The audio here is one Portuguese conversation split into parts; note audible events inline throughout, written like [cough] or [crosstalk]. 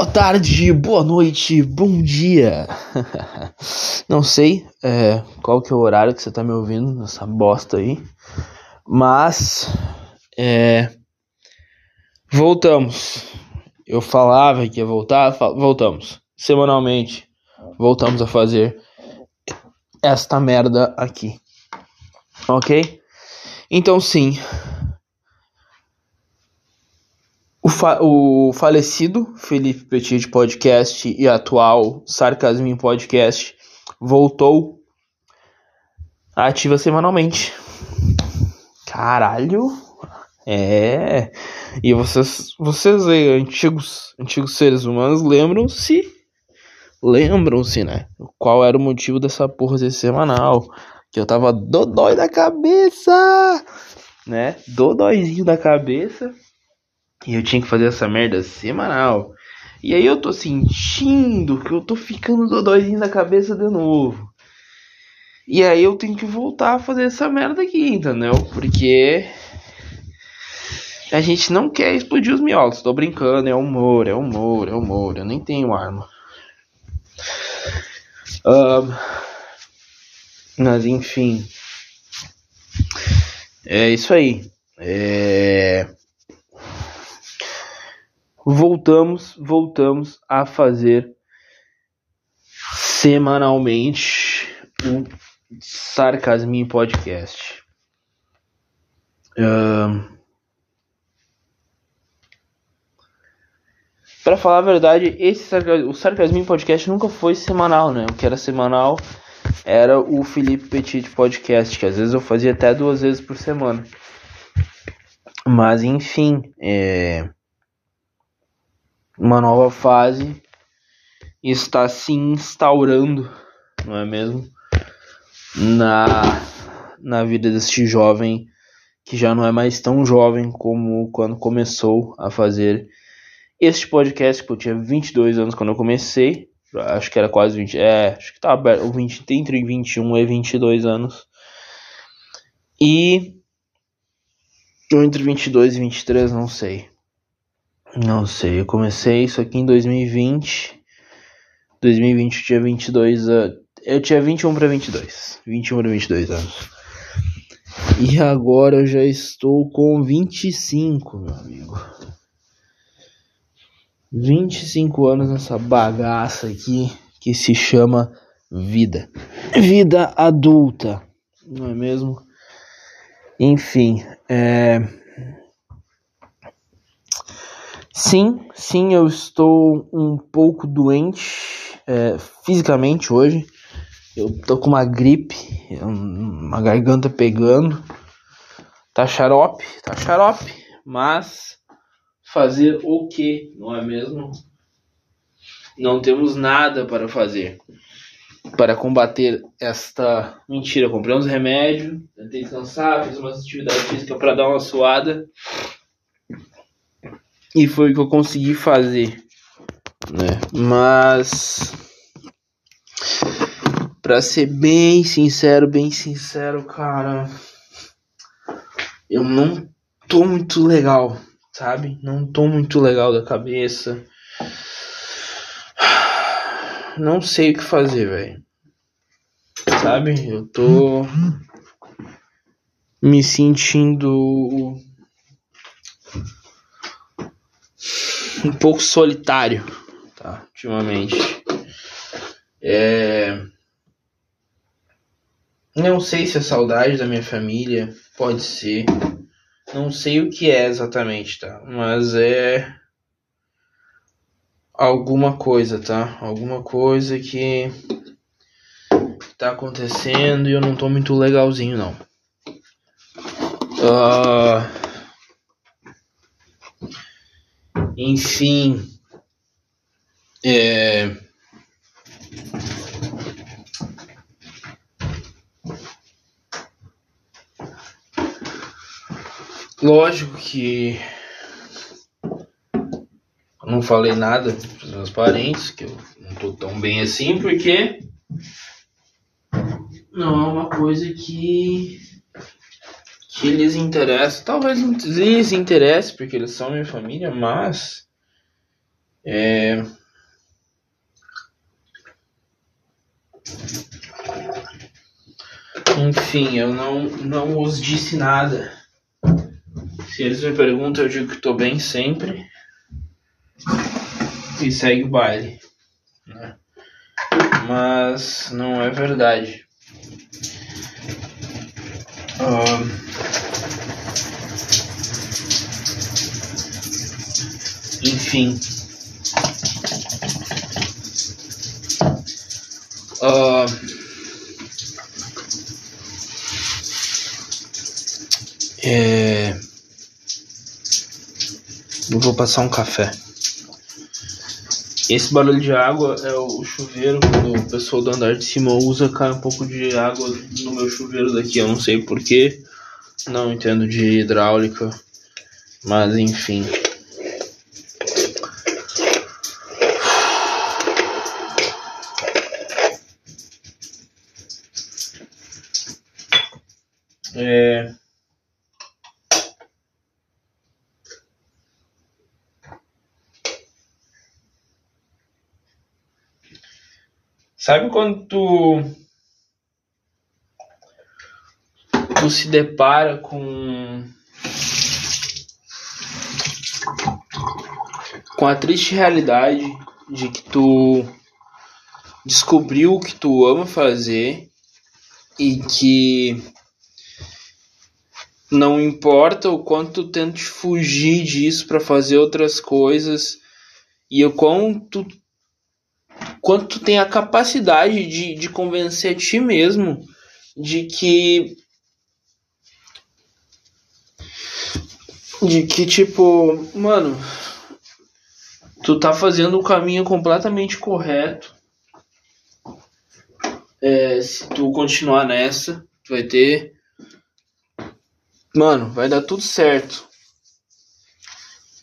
Boa tarde, boa noite, bom dia. [laughs] Não sei é, qual que é o horário que você tá me ouvindo nessa bosta aí, mas é, voltamos. Eu falava que ia voltar, voltamos. Semanalmente, voltamos a fazer esta merda aqui, ok? Então sim, o, fa o falecido Felipe Petit Podcast e atual Sarcasmin Podcast voltou ativa semanalmente. Caralho! É. E vocês, vocês aí, antigos, antigos seres humanos, lembram-se? Lembram-se, né? Qual era o motivo dessa porra ser semanal? Que eu tava dodói da cabeça! Né? Dodóizinho da cabeça e eu tinha que fazer essa merda semanal. E aí eu tô sentindo que eu tô ficando dodóizinho da cabeça de novo. E aí eu tenho que voltar a fazer essa merda aqui, entendeu? Porque a gente não quer explodir os miolos. Tô brincando, é humor, é humor, é humor. Eu nem tenho arma. Um, mas enfim. É isso aí. É voltamos, voltamos a fazer semanalmente o Sarcasmin Podcast. Uh, para falar a verdade, esse o Sarcasmin Podcast nunca foi semanal, né? O que era semanal era o Felipe Petit Podcast, que às vezes eu fazia até duas vezes por semana. Mas enfim, é uma nova fase está se instaurando, não é mesmo? Na, na vida deste jovem que já não é mais tão jovem como quando começou a fazer este podcast, que eu tinha 22 anos quando eu comecei, acho que era quase 20, é, acho que tá aberto, 20, entre 21 e 22 anos. E ou entre 22 e 23, não sei. Não sei, eu comecei isso aqui em 2020. 2020 eu tinha 22 anos. Eu tinha 21 para 22. 21 para 22 anos. E agora eu já estou com 25, meu amigo. 25 anos nessa bagaça aqui que se chama vida. Vida adulta, não é mesmo? Enfim, é Sim, sim, eu estou um pouco doente é, fisicamente hoje. Eu tô com uma gripe, uma garganta pegando. Tá xarope, tá xarope, mas fazer o que, não é mesmo? Não temos nada para fazer para combater esta mentira. comprei uns remédios, tentei descansar, fiz uma atividade física para dar uma suada. E foi o que eu consegui fazer, né? Mas para ser bem sincero, bem sincero, cara, eu não tô muito legal, sabe? Não tô muito legal da cabeça. Não sei o que fazer, velho. Sabe? Eu tô me sentindo um pouco solitário, tá? Ultimamente. É... Não sei se é saudade da minha família, pode ser. Não sei o que é exatamente, tá? Mas é alguma coisa, tá? Alguma coisa que tá acontecendo e eu não tô muito legalzinho, não. Uh, Enfim, é... Lógico que não falei nada para os meus parentes, que eu não tô tão bem assim, porque não é uma coisa que que lhes interessa. Talvez não lhes interesse, porque eles são minha família, mas É... Enfim, eu não, não os disse nada. Se eles me perguntam, eu digo que tô bem sempre. E segue o baile. Né? Mas não é verdade. Uh... Enfim. Uh, é, eu vou passar um café. Esse barulho de água é o chuveiro o pessoal do andar de cima usa, cai um pouco de água no meu chuveiro daqui. Eu não sei porquê, não entendo de hidráulica, mas enfim. Sabe quando tu, tu se depara com com a triste realidade de que tu descobriu o que tu ama fazer e que não importa o quanto tu tente fugir disso para fazer outras coisas e o quanto quanto tu tem a capacidade de, de convencer a ti mesmo de que de que tipo, mano, tu tá fazendo o caminho completamente correto. É, se tu continuar nessa, tu vai ter mano, vai dar tudo certo.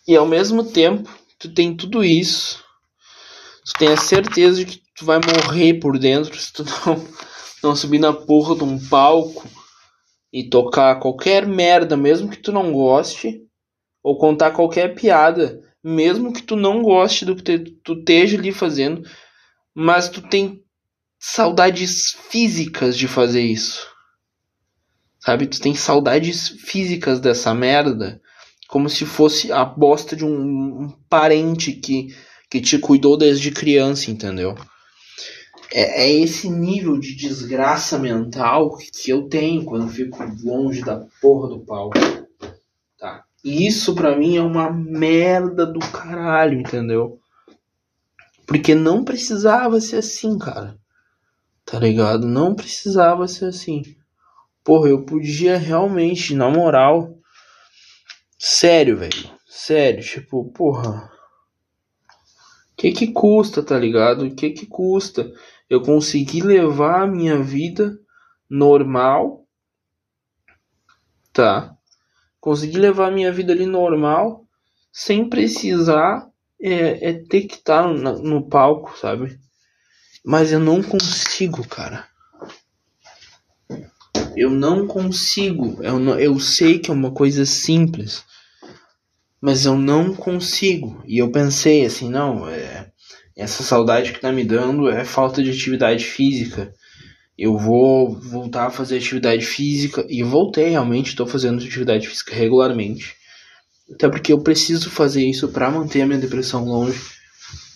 E ao mesmo tempo, tu tem tudo isso. Tu tem a certeza de que tu vai morrer por dentro se tu [laughs] não, não subir na porra de um palco e tocar qualquer merda, mesmo que tu não goste, ou contar qualquer piada, mesmo que tu não goste do que tu esteja ali fazendo, mas tu tem saudades físicas de fazer isso. Sabe? Tu tem saudades físicas dessa merda. Como se fosse a bosta de um, um parente que, que te cuidou desde criança, entendeu? É, é, esse nível de desgraça mental que, eu tenho quando eu fico longe da porra do pau. Tá? E isso pra mim é uma merda do caralho, entendeu? Porque não precisava ser assim, cara. Tá ligado? Não precisava ser assim. Porra, eu podia realmente, na moral. Sério, velho. Sério, tipo, porra. Que que custa, tá ligado? Que que custa eu conseguir levar a minha vida normal, tá? Conseguir levar a minha vida ali normal, sem precisar é, é ter que estar tá no, no palco, sabe? Mas eu não consigo, cara. Eu não consigo. Eu, não, eu sei que é uma coisa simples, mas eu não consigo. E eu pensei assim, não, é, essa saudade que tá me dando é falta de atividade física. Eu vou voltar a fazer atividade física e voltei realmente, estou fazendo atividade física regularmente. Até porque eu preciso fazer isso para manter a minha depressão longe,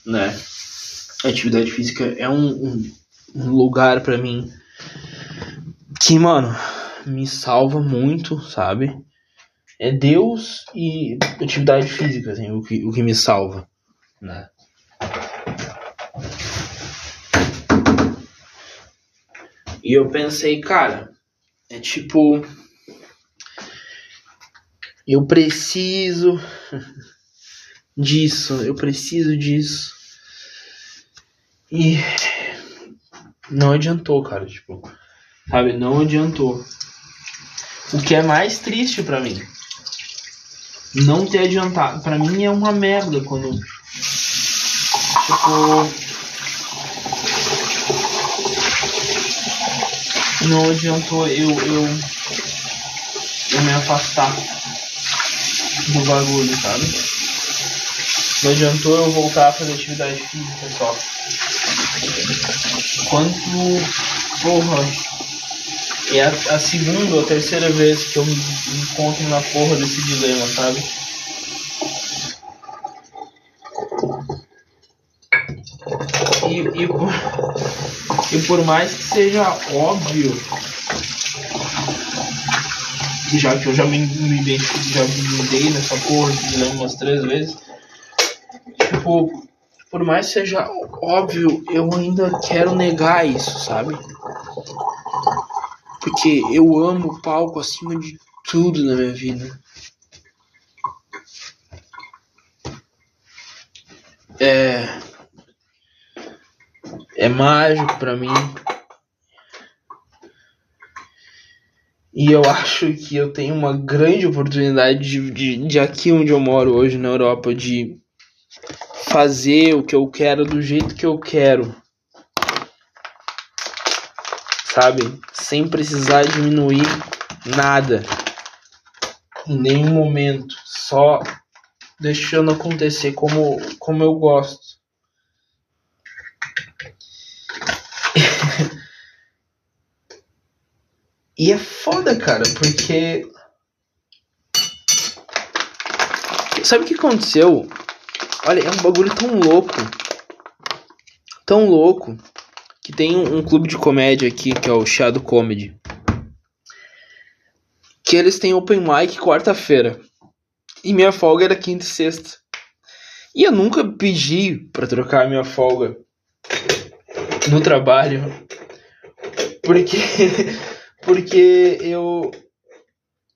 né? A atividade física é um, um, um lugar para mim que, mano, me salva muito, sabe? É Deus e atividade física, assim, o que, o que me salva, né? E eu pensei, cara, é tipo. Eu preciso [laughs] disso, eu preciso disso. E não adiantou, cara, tipo. Sabe? Não adiantou. O que é mais triste para mim. Não ter adiantado. Para mim é uma merda quando. Tipo. Não adiantou eu, eu, eu me afastar do bagulho, sabe? Não adiantou eu voltar a fazer atividade física só. Quanto. Porra. É a, a segunda ou terceira vez que eu me encontro na porra desse dilema, sabe? E, e, por, e por mais que seja óbvio já que eu já me, me já me dei nessa porra de dilema umas três vezes. Tipo, por mais que seja óbvio, eu ainda quero negar isso, sabe? Porque eu amo o palco acima de tudo na minha vida. É. É mágico para mim. E eu acho que eu tenho uma grande oportunidade de, de, de aqui onde eu moro hoje na Europa de fazer o que eu quero do jeito que eu quero. Sabe? Sem precisar diminuir nada. Em nenhum momento. Só deixando acontecer como, como eu gosto. e é foda, cara, porque. Sabe o que aconteceu? Olha, é um bagulho tão louco. Tão louco. Que tem um, um clube de comédia aqui, que é o Shadow Comedy. Que eles têm open mic quarta-feira. E minha folga era quinta e sexta. E eu nunca pedi para trocar minha folga no trabalho. Porque. [laughs] Porque eu.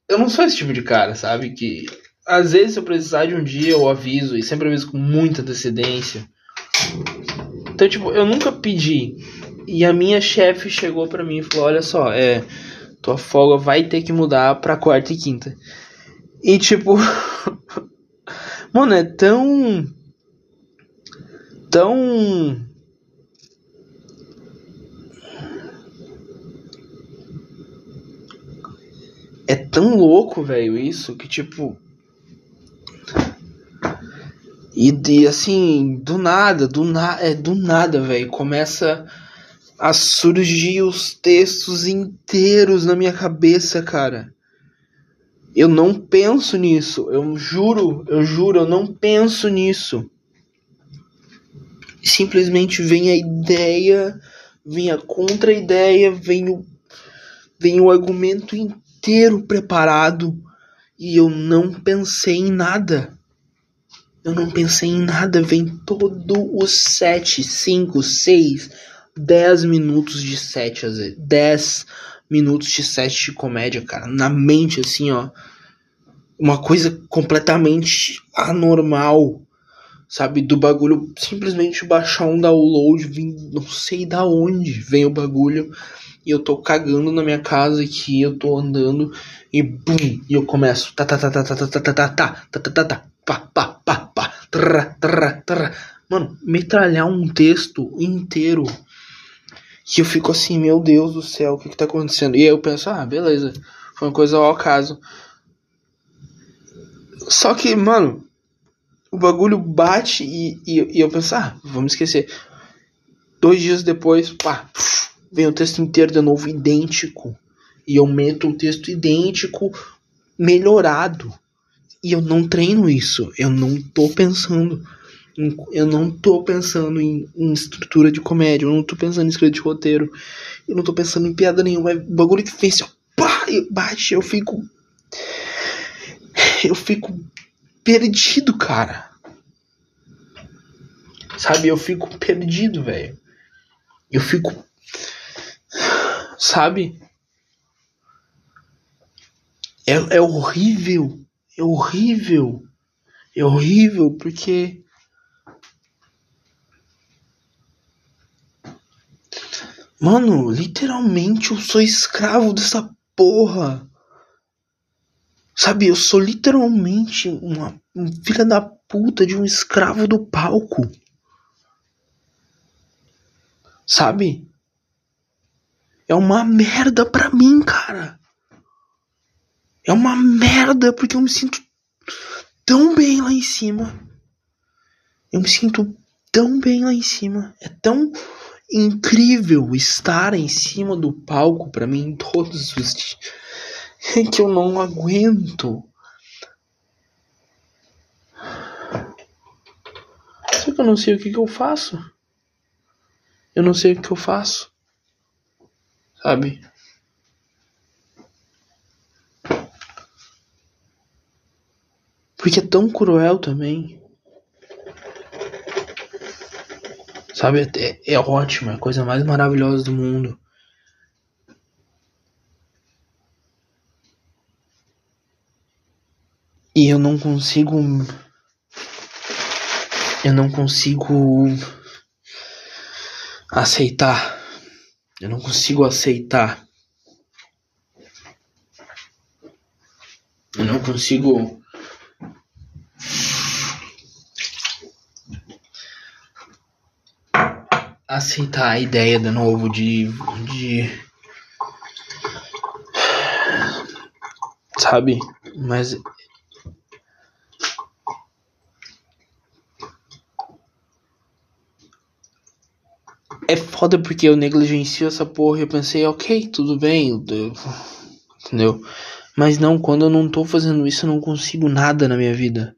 Eu não sou esse tipo de cara, sabe? Que às vezes, se eu precisar de um dia, eu aviso, e sempre aviso com muita antecedência. Então, tipo, eu nunca pedi. E a minha chefe chegou pra mim e falou: Olha só, é. Tua folga vai ter que mudar pra quarta e quinta. E, tipo. [laughs] mano, é tão. Tão. É tão louco, velho, isso, que, tipo e, de assim, do nada, do, na, é, do nada, velho, começa a surgir os textos inteiros na minha cabeça, cara. Eu não penso nisso, eu juro, eu juro, eu não penso nisso. Simplesmente vem a ideia, vem a contra-ideia, vem o, vem o argumento inteiro preparado e eu não pensei em nada. Eu não pensei em nada, vem todo os 7, 5, 6, 10 minutos de 7, às vezes. 10 minutos de 7 de comédia, cara. Na mente, assim, ó. Uma coisa completamente anormal. Sabe? Do bagulho simplesmente baixar um download, vim, não sei da onde vem o bagulho. E eu tô cagando na minha casa aqui, eu tô andando e bum, e eu começo tá tá tá tá tá tá tá tá tá tá tá tá tá pá, pá, pá, pá, trá, trá, trá. Mano, metralhar um texto inteiro. E eu fico assim, meu Deus do céu, o que que tá acontecendo? E aí eu penso, ah, beleza, foi uma coisa ao acaso. Só que, mano, o bagulho bate e, e, e eu penso, ah, vamos esquecer. Dois dias depois, pá, vem o texto inteiro de novo, idêntico. E eu meto o texto idêntico, melhorado. E eu não treino isso. Eu não tô pensando. Eu não tô pensando em, em, estrutura de comédia. Eu não tô pensando em escrita de roteiro. Eu não tô pensando em piada nenhuma. É bagulho que fez assim, ó, pá, bate. Eu fico. Eu fico perdido, cara. Sabe? Eu fico perdido, velho. Eu fico. Sabe? É, é horrível é horrível. É horrível porque. Mano, literalmente eu sou escravo dessa porra. Sabe, eu sou literalmente uma, filha da puta de um escravo do palco. Sabe? É uma merda pra mim, cara. É uma merda porque eu me sinto tão bem lá em cima. Eu me sinto tão bem lá em cima. É tão incrível estar em cima do palco para mim todos os dias [laughs] que eu não aguento. Só que eu não sei o que, que eu faço. Eu não sei o que eu faço. Sabe? Porque é tão cruel também. Sabe? É, é ótimo, é a coisa mais maravilhosa do mundo. E eu não consigo. Eu não consigo aceitar. Eu não consigo aceitar. Eu não consigo aceitar a ideia de novo de, de sabe? Mas é foda porque eu negligencio essa porra e eu pensei, ok, tudo bem, entendeu? Mas não, quando eu não tô fazendo isso, eu não consigo nada na minha vida.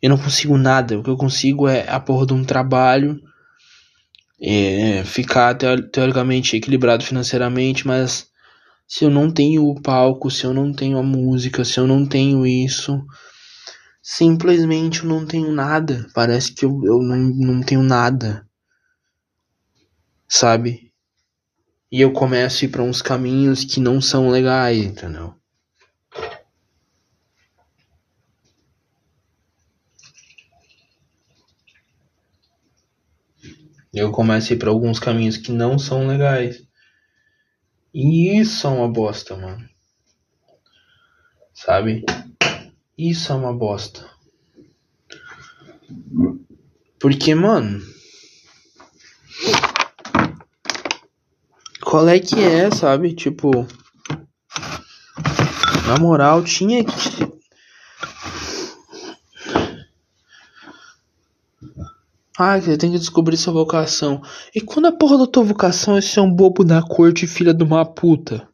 Eu não consigo nada. O que eu consigo é a porra de um trabalho é, ficar teoricamente equilibrado financeiramente, mas se eu não tenho o palco, se eu não tenho a música, se eu não tenho isso, simplesmente eu não tenho nada. Parece que eu, eu não, não tenho nada, sabe? E eu começo a ir para uns caminhos que não são legais, entendeu? Eu comecei para alguns caminhos que não são legais. E isso é uma bosta, mano. Sabe? Isso é uma bosta. Porque, mano. Qual é que é, sabe? Tipo. Na moral, tinha que Ah, você tem que descobrir sua vocação. E quando a porra da tua vocação é ser um bobo da corte filha de uma puta?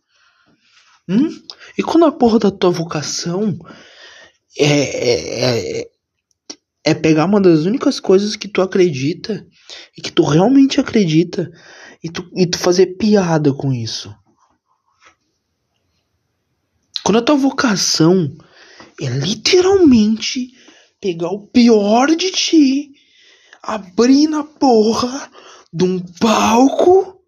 Hum? E quando a porra da tua vocação é, é, é, é pegar uma das únicas coisas que tu acredita e que tu realmente acredita e tu, e tu fazer piada com isso? Quando a tua vocação é literalmente pegar o pior de ti abrir na porra de um palco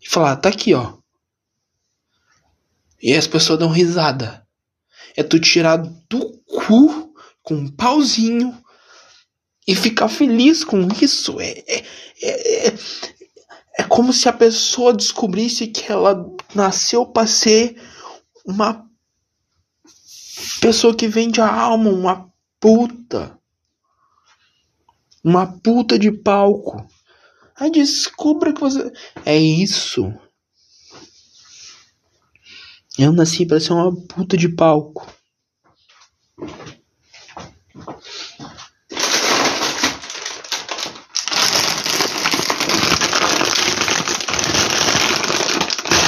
e falar, tá aqui, ó. E as pessoas dão risada. É tu tirar do cu com um pauzinho e ficar feliz com isso. É, é, é, é, como se a pessoa descobrisse que ela nasceu para ser uma pessoa que vende a alma, uma puta uma puta de palco. Aí descubra que você. É isso. Eu nasci para ser uma puta de palco.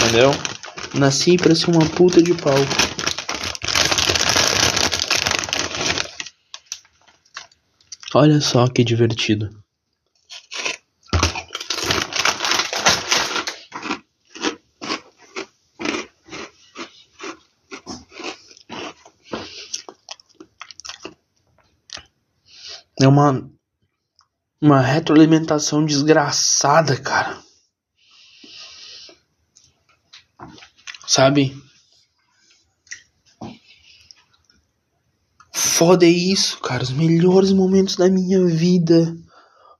Entendeu? Nasci para ser uma puta de palco. Olha só que divertido. É uma uma retroalimentação desgraçada, cara. Sabe? Foda é isso, cara. Os melhores momentos da minha vida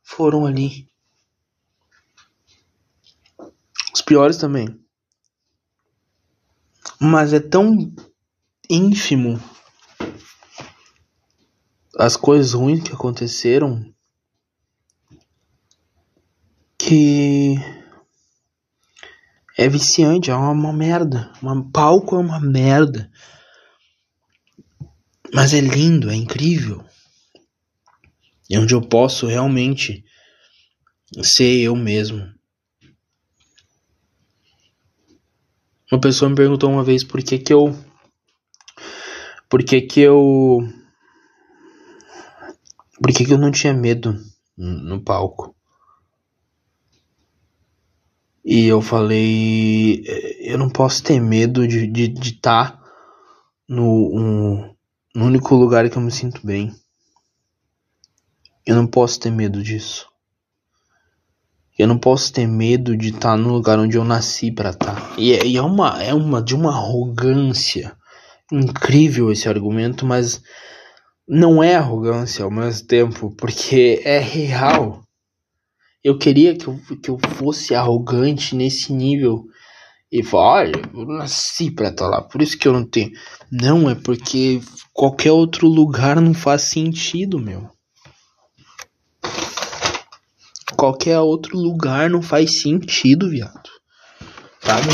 foram ali. Os piores também. Mas é tão ínfimo as coisas ruins que aconteceram que é viciante, é uma, uma merda. Um palco é uma merda. Mas é lindo, é incrível. e onde eu posso realmente ser eu mesmo. Uma pessoa me perguntou uma vez por que que eu por que que eu por que que eu não tinha medo no palco. E eu falei, eu não posso ter medo de estar de, de tá no, um, no único lugar que eu me sinto bem. Eu não posso ter medo disso. Eu não posso ter medo de estar tá no lugar onde eu nasci para estar. Tá. E, é, e é uma é uma de uma arrogância incrível esse argumento, mas não é arrogância ao mesmo tempo, porque é real. Eu queria que eu, que eu fosse arrogante nesse nível e olha, eu nasci pra estar lá, por isso que eu não tenho. Não, é porque qualquer outro lugar não faz sentido, meu. Qualquer outro lugar não faz sentido, viado. Sabe?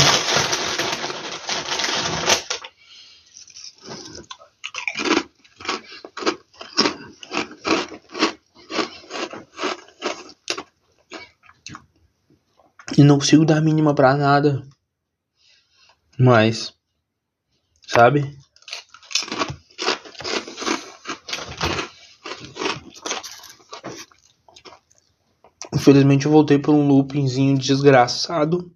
E não consigo dar mínima pra nada. Mas, sabe? Infelizmente eu voltei por um loopingzinho desgraçado.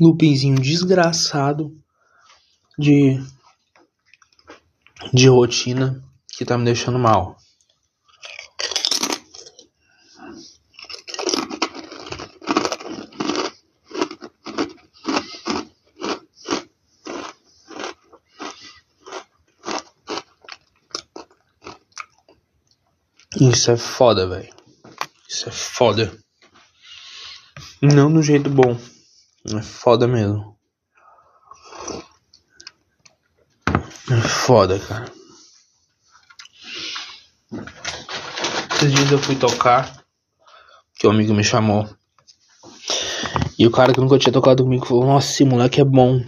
Loopingzinho desgraçado de de rotina que tá me deixando mal. Isso é foda, velho. Isso é foda. Não do jeito bom. É foda mesmo. É foda, cara. Esses dias eu fui tocar. Que o um amigo me chamou. E o cara que nunca tinha tocado comigo falou: Nossa, esse moleque é bom.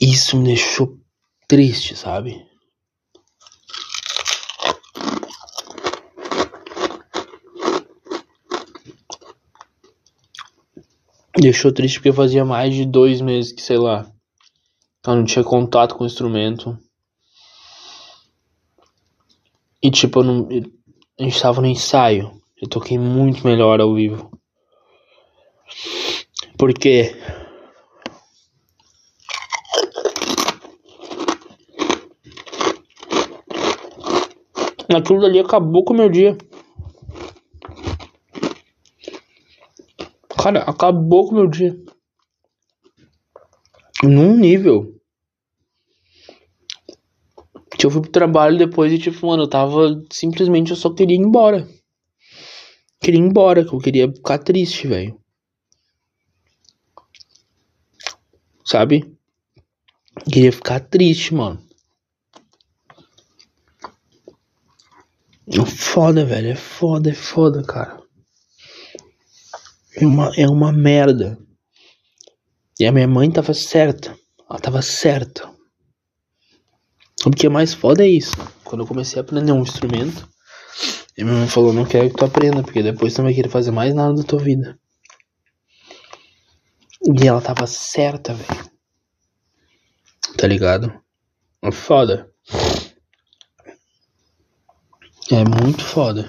Isso me deixou triste, sabe? Deixou triste porque fazia mais de dois meses que, sei lá, eu não tinha contato com o instrumento. E tipo, eu não, a gente tava no ensaio. Eu toquei muito melhor ao vivo. Porque aquilo dali acabou com o meu dia. Cara, acabou com o meu dia. Num nível. Que eu fui pro trabalho depois e, tipo, mano, eu tava. Simplesmente eu só queria ir embora. Queria ir embora, que eu queria ficar triste, velho. Sabe? Queria ficar triste, mano. É foda, velho. É foda, é foda, cara é uma, é uma merda. E a minha mãe tava certa. Ela tava certa. O que é mais foda é isso. Quando eu comecei a aprender um instrumento, e minha mãe falou, não quero que tu aprenda, porque depois tu não vai querer fazer mais nada da tua vida. E ela tava certa, velho. Tá ligado? É foda. É muito foda.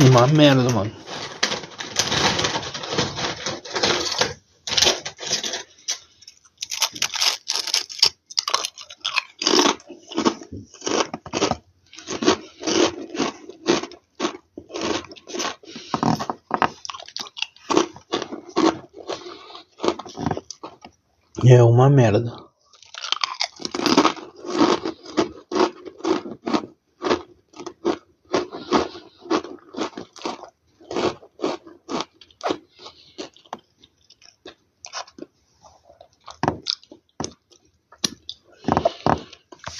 Uma merda, mano. É uma merda.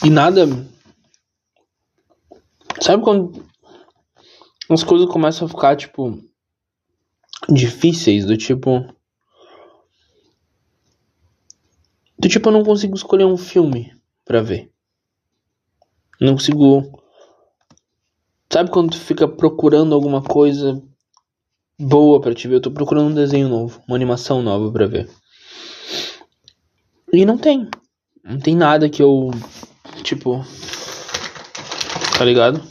E nada. Sabe quando as coisas começam a ficar, tipo, difíceis, do tipo. Do tipo, eu não consigo escolher um filme pra ver. Não consigo. Sabe quando tu fica procurando alguma coisa boa para te ver? Eu tô procurando um desenho novo, uma animação nova para ver. E não tem. Não tem nada que eu. Tipo. Tá ligado?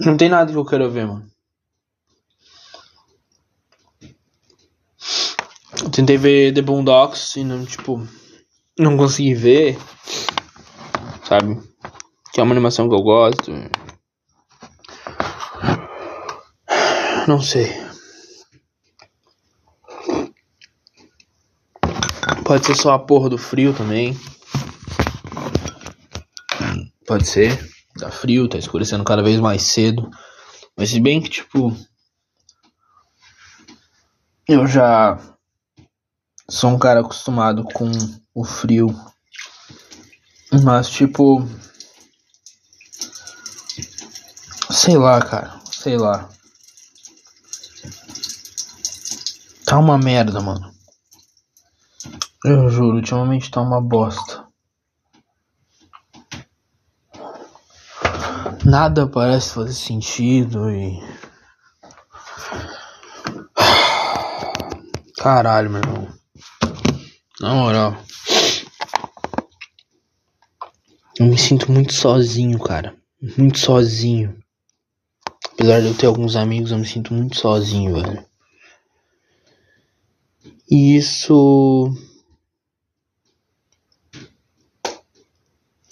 Não tem nada que eu quero ver, mano. Tentei ver The Boondocks e não, tipo, não consegui ver. Sabe? Que é uma animação que eu gosto. Não sei. Pode ser só a porra do frio também. Pode ser. Tá frio, tá escurecendo cada vez mais cedo. Mas se bem que, tipo. Eu já sou um cara acostumado com o frio. Mas, tipo. Sei lá, cara. Sei lá. Tá uma merda, mano. Eu juro, ultimamente tá uma bosta. Nada parece fazer sentido e. Caralho, meu irmão. Na moral. Eu me sinto muito sozinho, cara. Muito sozinho. Apesar de eu ter alguns amigos, eu me sinto muito sozinho, velho. E isso.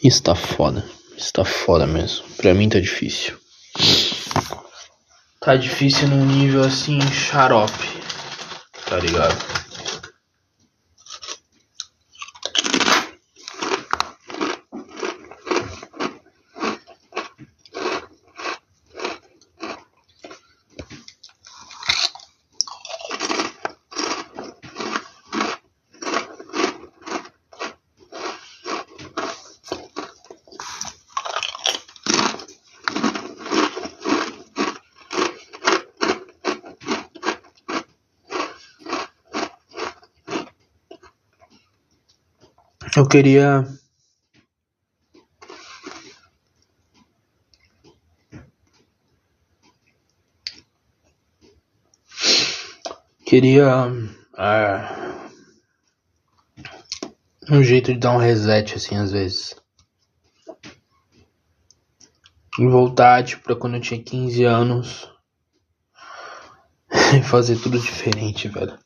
Isso tá foda. Está foda mesmo. Pra mim tá difícil. Tá difícil num nível assim, xarope. Tá ligado? Eu queria. Queria. Uh, um jeito de dar um reset, assim, às vezes. E voltar, tipo, pra quando eu tinha 15 anos. [laughs] E fazer tudo diferente, velho.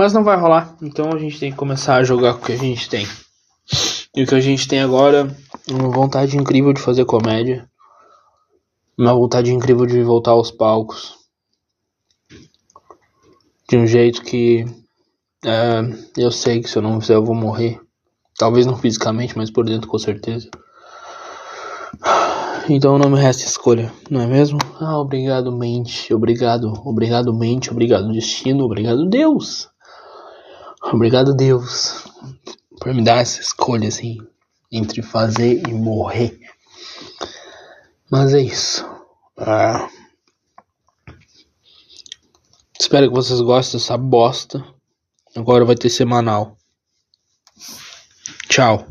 Mas não vai rolar, então a gente tem que começar a jogar com o que a gente tem. E o que a gente tem agora é uma vontade incrível de fazer comédia. Uma vontade incrível de voltar aos palcos. De um jeito que é, eu sei que se eu não fizer eu vou morrer. Talvez não fisicamente, mas por dentro com certeza. Então não me resta escolha, não é mesmo? Ah, obrigado, mente. Obrigado, obrigado, mente. Obrigado, destino. Obrigado, Deus. Obrigado, Deus, por me dar essa escolha assim entre fazer e morrer. Mas é isso. Ah. Espero que vocês gostem dessa bosta. Agora vai ter semanal. Tchau.